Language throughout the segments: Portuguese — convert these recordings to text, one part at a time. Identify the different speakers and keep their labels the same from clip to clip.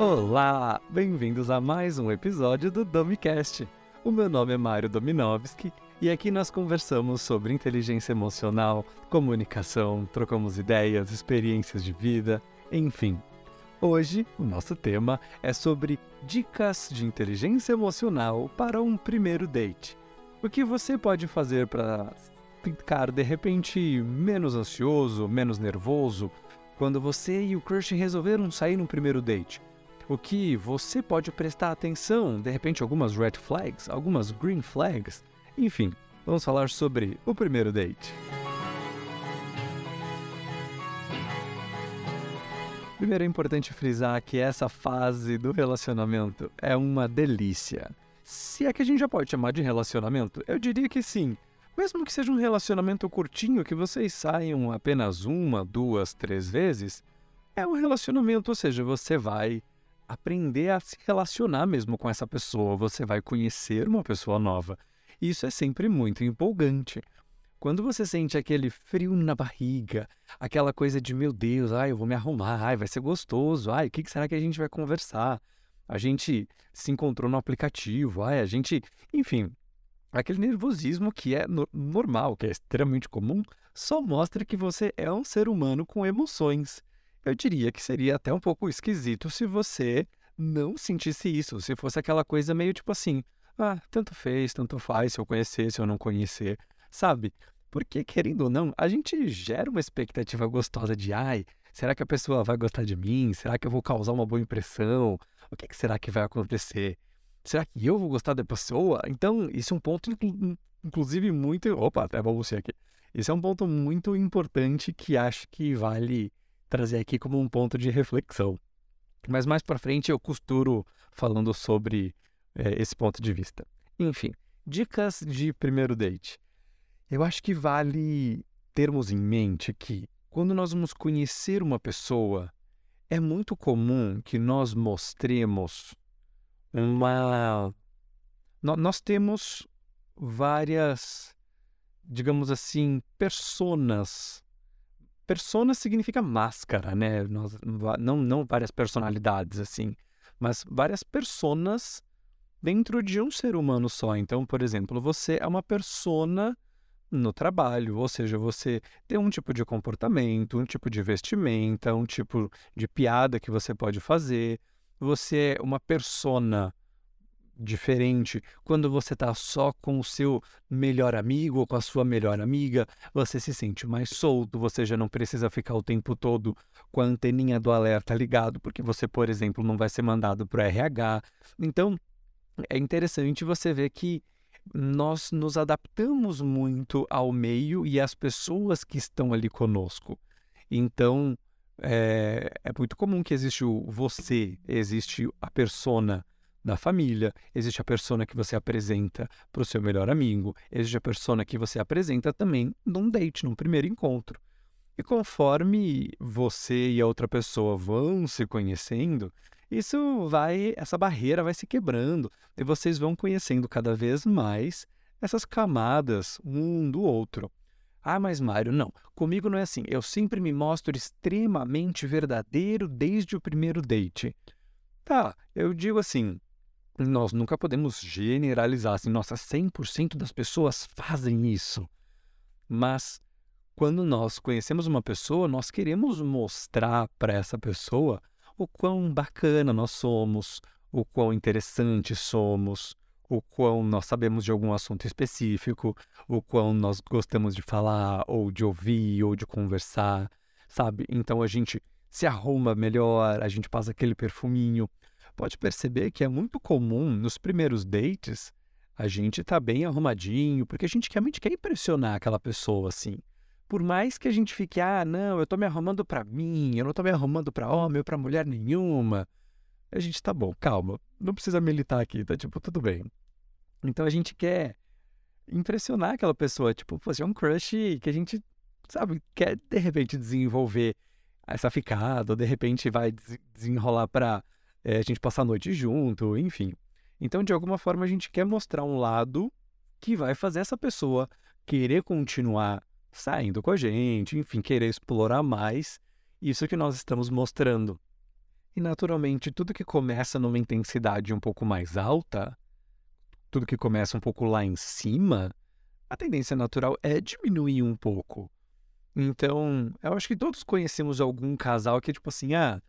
Speaker 1: Olá, bem-vindos a mais um episódio do Domicast. O meu nome é Mário Dominovski e aqui nós conversamos sobre inteligência emocional, comunicação, trocamos ideias, experiências de vida, enfim. Hoje, o nosso tema é sobre dicas de inteligência emocional para um primeiro date. O que você pode fazer para ficar de repente menos ansioso, menos nervoso, quando você e o crush resolveram sair no primeiro date? O que você pode prestar atenção, de repente algumas red flags, algumas green flags, enfim, vamos falar sobre o primeiro date. Primeiro é importante frisar que essa fase do relacionamento é uma delícia. Se é que a gente já pode chamar de relacionamento, eu diria que sim. Mesmo que seja um relacionamento curtinho, que vocês saiam apenas uma, duas, três vezes, é um relacionamento, ou seja, você vai aprender a se relacionar mesmo com essa pessoa, você vai conhecer uma pessoa nova. Isso é sempre muito empolgante. Quando você sente aquele frio na barriga, aquela coisa de meu Deus, ai, eu vou me arrumar, ai, vai ser gostoso, ai, o que será que a gente vai conversar? A gente se encontrou no aplicativo, ai, a gente, enfim, aquele nervosismo que é no normal, que é extremamente comum, só mostra que você é um ser humano com emoções eu diria que seria até um pouco esquisito se você não sentisse isso, se fosse aquela coisa meio tipo assim, ah, tanto fez, tanto faz, se eu conhecer, se eu não conhecer, sabe? Porque, querendo ou não, a gente gera uma expectativa gostosa de, ai, será que a pessoa vai gostar de mim? Será que eu vou causar uma boa impressão? O que, que será que vai acontecer? Será que eu vou gostar da pessoa? Então, isso é um ponto, inclusive, muito. Opa, até você aqui. Isso é um ponto muito importante que acho que vale trazer aqui como um ponto de reflexão. Mas mais para frente eu costuro falando sobre é, esse ponto de vista. Enfim, dicas de primeiro date. Eu acho que vale termos em mente que quando nós vamos conhecer uma pessoa, é muito comum que nós mostremos uma. Nós temos várias, digamos assim, personas persona significa máscara, né? Não, não várias personalidades assim, mas várias personas dentro de um ser humano só. Então, por exemplo, você é uma persona no trabalho, ou seja, você tem um tipo de comportamento, um tipo de vestimenta, um tipo de piada que você pode fazer. Você é uma persona diferente. Quando você está só com o seu melhor amigo ou com a sua melhor amiga, você se sente mais solto, você já não precisa ficar o tempo todo com a anteninha do alerta ligado, porque você, por exemplo, não vai ser mandado para o RH. Então, é interessante você ver que nós nos adaptamos muito ao meio e às pessoas que estão ali conosco. Então, é, é muito comum que existe o você, existe a persona, da família, existe a persona que você apresenta para o seu melhor amigo, existe a persona que você apresenta também num date, num primeiro encontro. E conforme você e a outra pessoa vão se conhecendo, isso vai, essa barreira vai se quebrando e vocês vão conhecendo cada vez mais essas camadas um do outro. Ah, mas Mário, não. Comigo não é assim. Eu sempre me mostro extremamente verdadeiro desde o primeiro date. Tá, eu digo assim, nós nunca podemos generalizar assim, nossa, 100% das pessoas fazem isso. Mas quando nós conhecemos uma pessoa, nós queremos mostrar para essa pessoa o quão bacana nós somos, o quão interessante somos, o quão nós sabemos de algum assunto específico, o quão nós gostamos de falar, ou de ouvir, ou de conversar, sabe? Então a gente se arruma melhor, a gente passa aquele perfuminho, pode perceber que é muito comum nos primeiros dates a gente tá bem arrumadinho, porque a gente realmente quer impressionar aquela pessoa assim. Por mais que a gente fique, ah, não, eu tô me arrumando para mim, eu não tô me arrumando para homem ou para mulher nenhuma. A gente tá bom, calma, não precisa militar aqui, tá tipo, tudo bem. Então a gente quer impressionar aquela pessoa, tipo, fazer um crush que a gente, sabe, quer de repente desenvolver essa ficada, ou de repente vai desenrolar para é, a gente passar a noite junto, enfim. Então, de alguma forma, a gente quer mostrar um lado que vai fazer essa pessoa querer continuar saindo com a gente, enfim, querer explorar mais isso que nós estamos mostrando. E naturalmente, tudo que começa numa intensidade um pouco mais alta, tudo que começa um pouco lá em cima, a tendência natural é diminuir um pouco. Então, eu acho que todos conhecemos algum casal que, tipo assim, ah,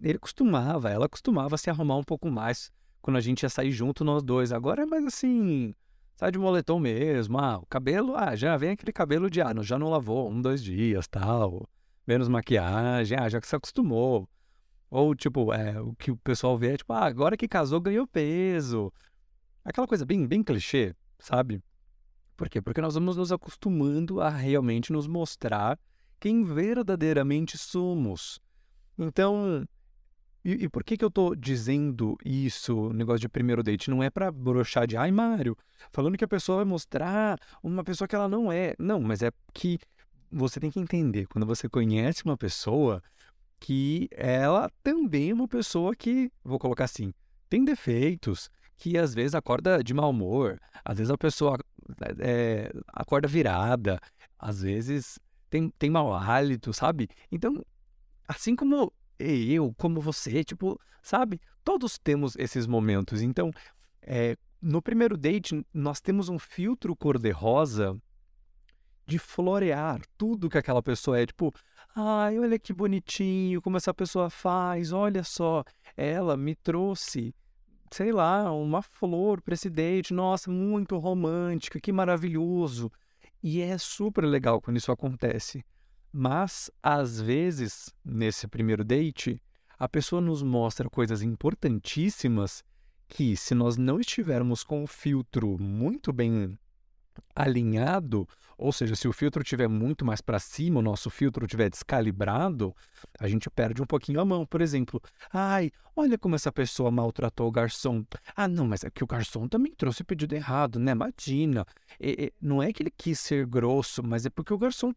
Speaker 1: ele costumava, ela costumava se arrumar um pouco mais quando a gente ia sair junto, nós dois. Agora é mais assim, sai de moletom mesmo. Ah, o cabelo, ah, já vem aquele cabelo de, ah, já não lavou um, dois dias, tal. Menos maquiagem, ah, já que se acostumou. Ou, tipo, é, o que o pessoal vê é, tipo, ah, agora que casou ganhou peso. Aquela coisa bem, bem clichê, sabe? Por quê? Porque nós vamos nos acostumando a realmente nos mostrar quem verdadeiramente somos. Então, e, e por que, que eu tô dizendo isso, negócio de primeiro date? Não é pra brochar de, ai, Mário, falando que a pessoa vai mostrar uma pessoa que ela não é. Não, mas é que você tem que entender, quando você conhece uma pessoa, que ela também é uma pessoa que, vou colocar assim, tem defeitos, que às vezes acorda de mau humor, às vezes a pessoa é, acorda virada, às vezes tem, tem mau hálito, sabe? Então, assim como eu, como você, tipo, sabe? Todos temos esses momentos. Então, é, no primeiro date, nós temos um filtro cor-de-rosa de florear tudo que aquela pessoa é. Tipo, ai, olha que bonitinho, como essa pessoa faz, olha só, ela me trouxe, sei lá, uma flor para esse date, nossa, muito romântica, que maravilhoso. E é super legal quando isso acontece. Mas, às vezes, nesse primeiro date, a pessoa nos mostra coisas importantíssimas que, se nós não estivermos com o filtro muito bem alinhado, ou seja, se o filtro estiver muito mais para cima, o nosso filtro estiver descalibrado, a gente perde um pouquinho a mão. Por exemplo, ai, olha como essa pessoa maltratou o garçom. Ah, não, mas é que o garçom também trouxe o pedido errado, né? Imagina. E, e, não é que ele quis ser grosso, mas é porque o garçom.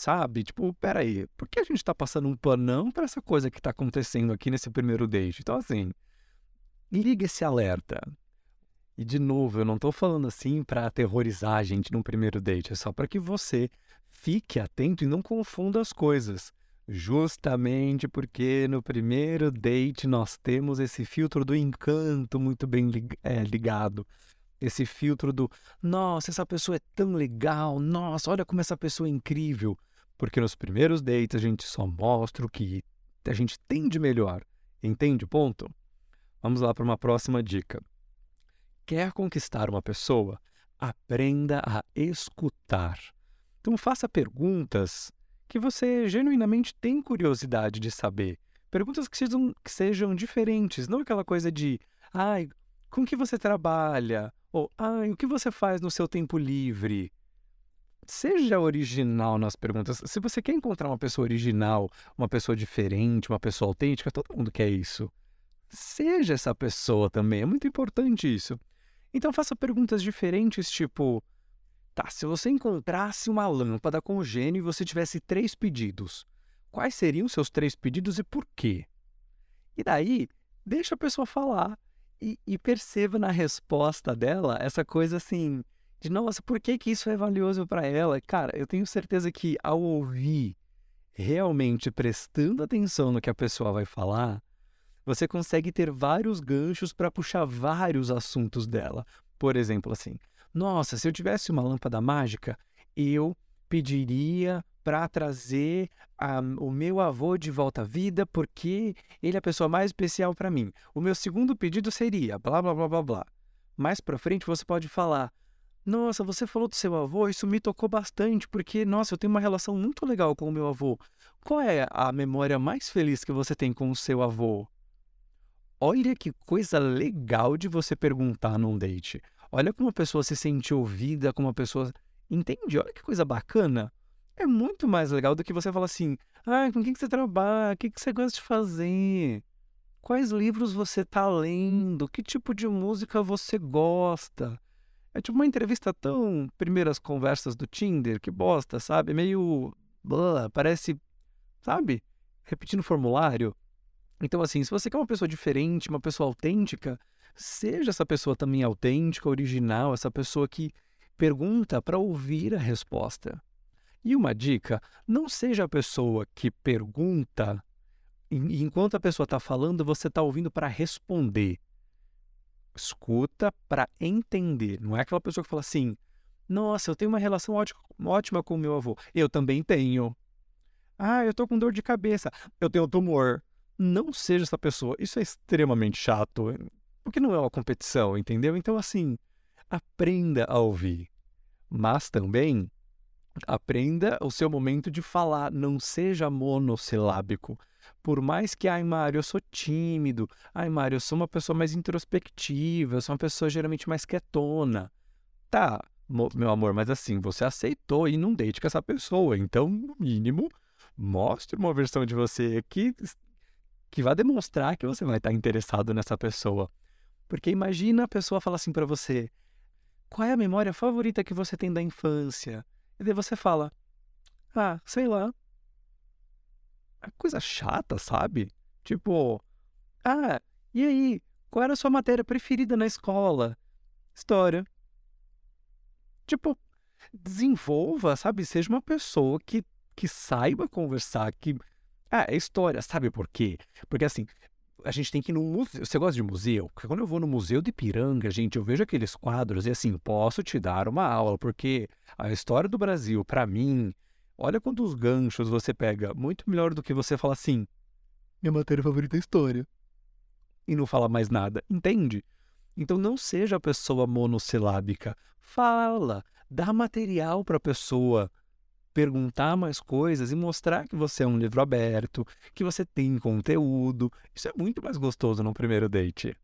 Speaker 1: Sabe? Tipo, peraí, por que a gente tá passando um panão para essa coisa que tá acontecendo aqui nesse primeiro date? Então, assim, liga esse alerta. E de novo, eu não estou falando assim para aterrorizar a gente no primeiro date, é só para que você fique atento e não confunda as coisas. Justamente porque no primeiro date nós temos esse filtro do encanto muito bem é, ligado. Esse filtro do, nossa, essa pessoa é tão legal, nossa, olha como essa pessoa é incrível. Porque nos primeiros dates a gente só mostra o que a gente tem de melhor. Entende o ponto? Vamos lá para uma próxima dica quer conquistar uma pessoa, aprenda a escutar. Então, faça perguntas que você genuinamente tem curiosidade de saber. Perguntas que sejam, que sejam diferentes, não aquela coisa de, ai, com que você trabalha? Ou, ai, o que você faz no seu tempo livre? Seja original nas perguntas. Se você quer encontrar uma pessoa original, uma pessoa diferente, uma pessoa autêntica, todo mundo quer isso. Seja essa pessoa também, é muito importante isso. Então faça perguntas diferentes, tipo: tá, se você encontrasse uma lâmpada com gênio e você tivesse três pedidos, quais seriam seus três pedidos e por quê? E daí, deixa a pessoa falar e, e perceba na resposta dela essa coisa assim de nossa, por que, que isso é valioso para ela? Cara, eu tenho certeza que ao ouvir, realmente prestando atenção no que a pessoa vai falar, você consegue ter vários ganchos para puxar vários assuntos dela. Por exemplo, assim, nossa, se eu tivesse uma lâmpada mágica, eu pediria para trazer a, o meu avô de volta à vida porque ele é a pessoa mais especial para mim. O meu segundo pedido seria blá blá blá blá blá. Mais para frente você pode falar: "Nossa, você falou do seu avô, isso me tocou bastante porque nossa, eu tenho uma relação muito legal com o meu avô. Qual é a memória mais feliz que você tem com o seu avô?" Olha que coisa legal de você perguntar num date. Olha como a pessoa se sente ouvida, como a pessoa. Entende? Olha que coisa bacana. É muito mais legal do que você falar assim: ah, com quem que você trabalha? O que, que você gosta de fazer? Quais livros você está lendo? Que tipo de música você gosta? É tipo uma entrevista tão primeiras conversas do Tinder, que bosta, sabe? Meio. Blá, parece. Sabe? Repetindo formulário. Então, assim, se você quer uma pessoa diferente, uma pessoa autêntica, seja essa pessoa também autêntica, original, essa pessoa que pergunta para ouvir a resposta. E uma dica: não seja a pessoa que pergunta enquanto a pessoa está falando, você está ouvindo para responder. Escuta para entender. Não é aquela pessoa que fala assim: Nossa, eu tenho uma relação ótima com o meu avô. Eu também tenho. Ah, eu tô com dor de cabeça. Eu tenho tumor. Não seja essa pessoa. Isso é extremamente chato. Porque não é uma competição, entendeu? Então, assim, aprenda a ouvir. Mas também aprenda o seu momento de falar. Não seja monossilábico. Por mais que, ai, Mário, eu sou tímido, ai, Mário, eu sou uma pessoa mais introspectiva, eu sou uma pessoa geralmente mais quietona. Tá, meu amor, mas assim, você aceitou ir num date com essa pessoa, então, no mínimo, mostre uma versão de você que, que vai demonstrar que você vai estar interessado nessa pessoa. Porque imagina a pessoa falar assim para você: qual é a memória favorita que você tem da infância? E daí você fala: ah, sei lá, coisa chata, sabe? Tipo, ah, e aí? Qual era a sua matéria preferida na escola? História. Tipo, desenvolva, sabe? Seja uma pessoa que, que saiba conversar, que. Ah, é história, sabe por quê? Porque assim, a gente tem que ir no museu. Você gosta de museu? Porque quando eu vou no Museu de Piranga, gente, eu vejo aqueles quadros e assim, posso te dar uma aula, porque a história do Brasil, para mim, Olha quantos ganchos você pega. Muito melhor do que você falar assim: minha matéria favorita é história. E não falar mais nada. Entende? Então não seja a pessoa monossilábica. Fala, dá material para a pessoa perguntar mais coisas e mostrar que você é um livro aberto, que você tem conteúdo. Isso é muito mais gostoso no primeiro date.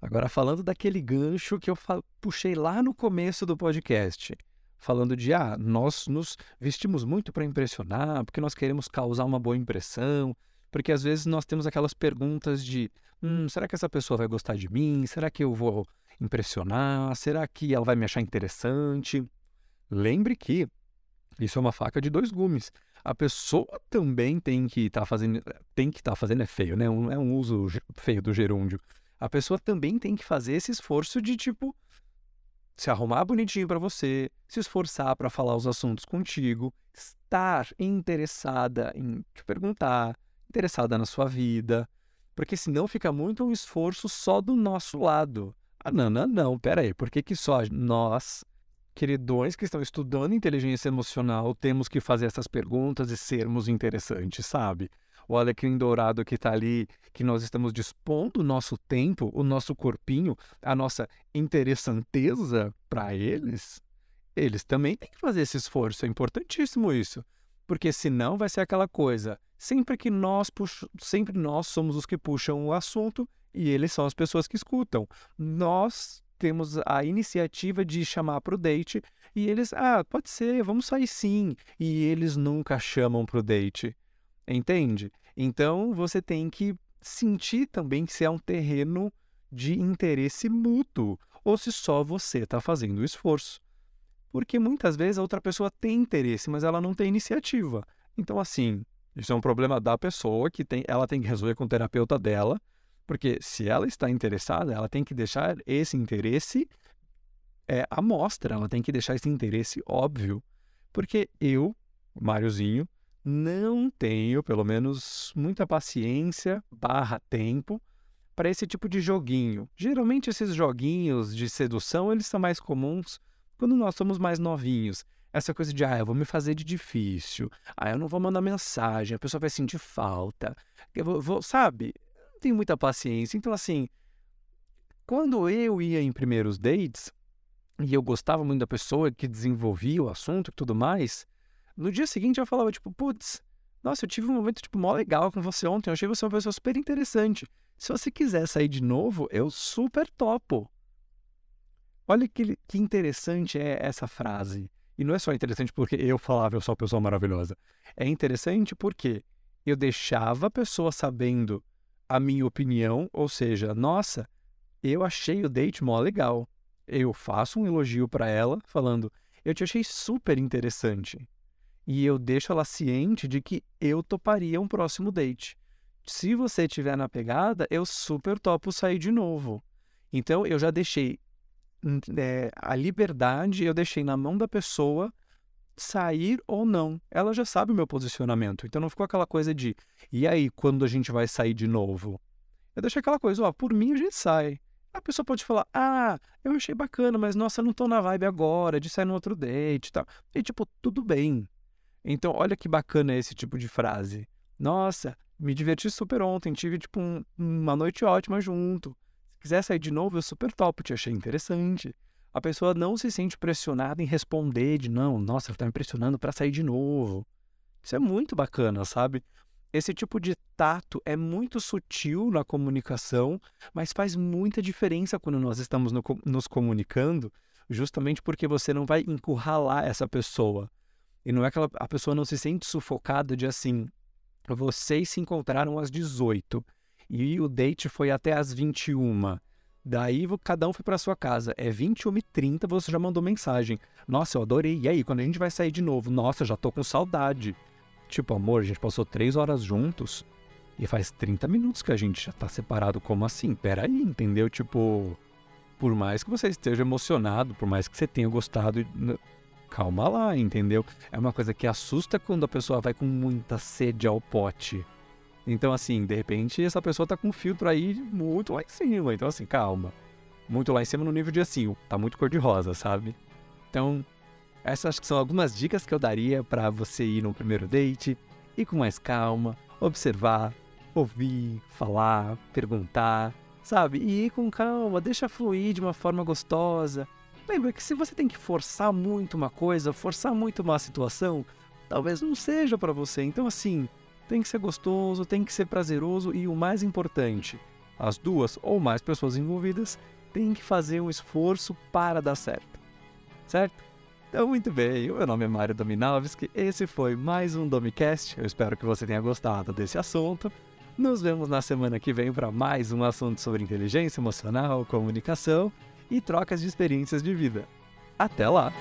Speaker 1: Agora, falando daquele gancho que eu puxei lá no começo do podcast falando de ah, nós nos vestimos muito para impressionar, porque nós queremos causar uma boa impressão, porque às vezes nós temos aquelas perguntas de hum, será que essa pessoa vai gostar de mim? Será que eu vou impressionar? Será que ela vai me achar interessante? Lembre que isso é uma faca de dois gumes. A pessoa também tem que estar tá fazendo, tem que estar tá fazendo é feio, né? Um, é um uso feio do gerúndio. A pessoa também tem que fazer esse esforço de tipo se arrumar bonitinho para você, se esforçar para falar os assuntos contigo, estar interessada em te perguntar, interessada na sua vida, porque senão fica muito um esforço só do nosso lado. Ah, não, não, não, aí, por que, que só nós, queridões que estão estudando inteligência emocional, temos que fazer essas perguntas e sermos interessantes, sabe? O alecrim dourado que está ali, que nós estamos dispondo o nosso tempo, o nosso corpinho, a nossa interessanteza para eles, eles também têm que fazer esse esforço. É importantíssimo isso. Porque senão vai ser aquela coisa, sempre que nós sempre nós somos os que puxam o assunto e eles são as pessoas que escutam. Nós temos a iniciativa de chamar para o date e eles, ah, pode ser, vamos sair sim. E eles nunca chamam para o date. Entende? Então você tem que sentir também se é um terreno de interesse mútuo ou se só você está fazendo o esforço. Porque muitas vezes a outra pessoa tem interesse, mas ela não tem iniciativa. Então, assim, isso é um problema da pessoa que tem, ela tem que resolver com o terapeuta dela, porque se ela está interessada, ela tem que deixar esse interesse é, à mostra, ela tem que deixar esse interesse óbvio. Porque eu, Máriozinho, não tenho, pelo menos, muita paciência barra tempo para esse tipo de joguinho. Geralmente esses joguinhos de sedução, eles são mais comuns quando nós somos mais novinhos. Essa coisa de, ah, eu vou me fazer de difícil, ah, eu não vou mandar mensagem, a pessoa vai sentir falta, eu vou, vou sabe? Não tenho muita paciência. Então, assim, quando eu ia em primeiros dates, e eu gostava muito da pessoa que desenvolvia o assunto e tudo mais, no dia seguinte eu falava, tipo, putz, nossa, eu tive um momento, tipo, mó legal com você ontem, eu achei você uma pessoa super interessante. Se você quiser sair de novo, eu super topo. Olha que, que interessante é essa frase. E não é só interessante porque eu falava, eu sou uma pessoa maravilhosa. É interessante porque eu deixava a pessoa sabendo a minha opinião, ou seja, nossa, eu achei o date mó legal. Eu faço um elogio para ela, falando, eu te achei super interessante e eu deixo ela ciente de que eu toparia um próximo date. Se você estiver na pegada, eu super topo sair de novo. Então eu já deixei é, a liberdade, eu deixei na mão da pessoa sair ou não. Ela já sabe o meu posicionamento. Então não ficou aquela coisa de, e aí, quando a gente vai sair de novo? Eu deixei aquela coisa, ó, por mim a gente sai. A pessoa pode falar, ah, eu achei bacana, mas nossa, não tô na vibe agora de sair no outro date e tal. E tipo, tudo bem. Então, olha que bacana esse tipo de frase. Nossa, me diverti super ontem, tive tipo um, uma noite ótima junto. Se quiser sair de novo, eu super top, te achei interessante. A pessoa não se sente pressionada em responder de não, nossa, está me pressionando para sair de novo. Isso é muito bacana, sabe? Esse tipo de tato é muito sutil na comunicação, mas faz muita diferença quando nós estamos no, nos comunicando, justamente porque você não vai encurralar essa pessoa. E não é que ela, a pessoa não se sente sufocada de assim, vocês se encontraram às 18 e o date foi até às 21. Daí cada um foi para sua casa. É 21 e 30 você já mandou mensagem. Nossa, eu adorei. E aí, quando a gente vai sair de novo? Nossa, já tô com saudade. Tipo, amor, a gente passou três horas juntos e faz 30 minutos que a gente já tá separado. Como assim? Peraí, entendeu? Tipo, por mais que você esteja emocionado, por mais que você tenha gostado, calma lá, entendeu? É uma coisa que assusta quando a pessoa vai com muita sede ao pote. Então, assim, de repente, essa pessoa tá com um filtro aí muito lá em cima. Então, assim, calma. Muito lá em cima no nível de assim, tá muito cor-de-rosa, sabe? Então, essas são algumas dicas que eu daria para você ir no primeiro date, ir com mais calma, observar, ouvir, falar, perguntar, sabe? E ir com calma, deixa fluir de uma forma gostosa, Lembra que se você tem que forçar muito uma coisa, forçar muito uma situação, talvez não seja para você. Então, assim, tem que ser gostoso, tem que ser prazeroso e o mais importante, as duas ou mais pessoas envolvidas têm que fazer um esforço para dar certo. Certo? Então, muito bem, o meu nome é Mário Dominovski, esse foi mais um Domicast. Eu espero que você tenha gostado desse assunto. Nos vemos na semana que vem para mais um assunto sobre inteligência emocional, comunicação e trocas de experiências de vida. Até lá!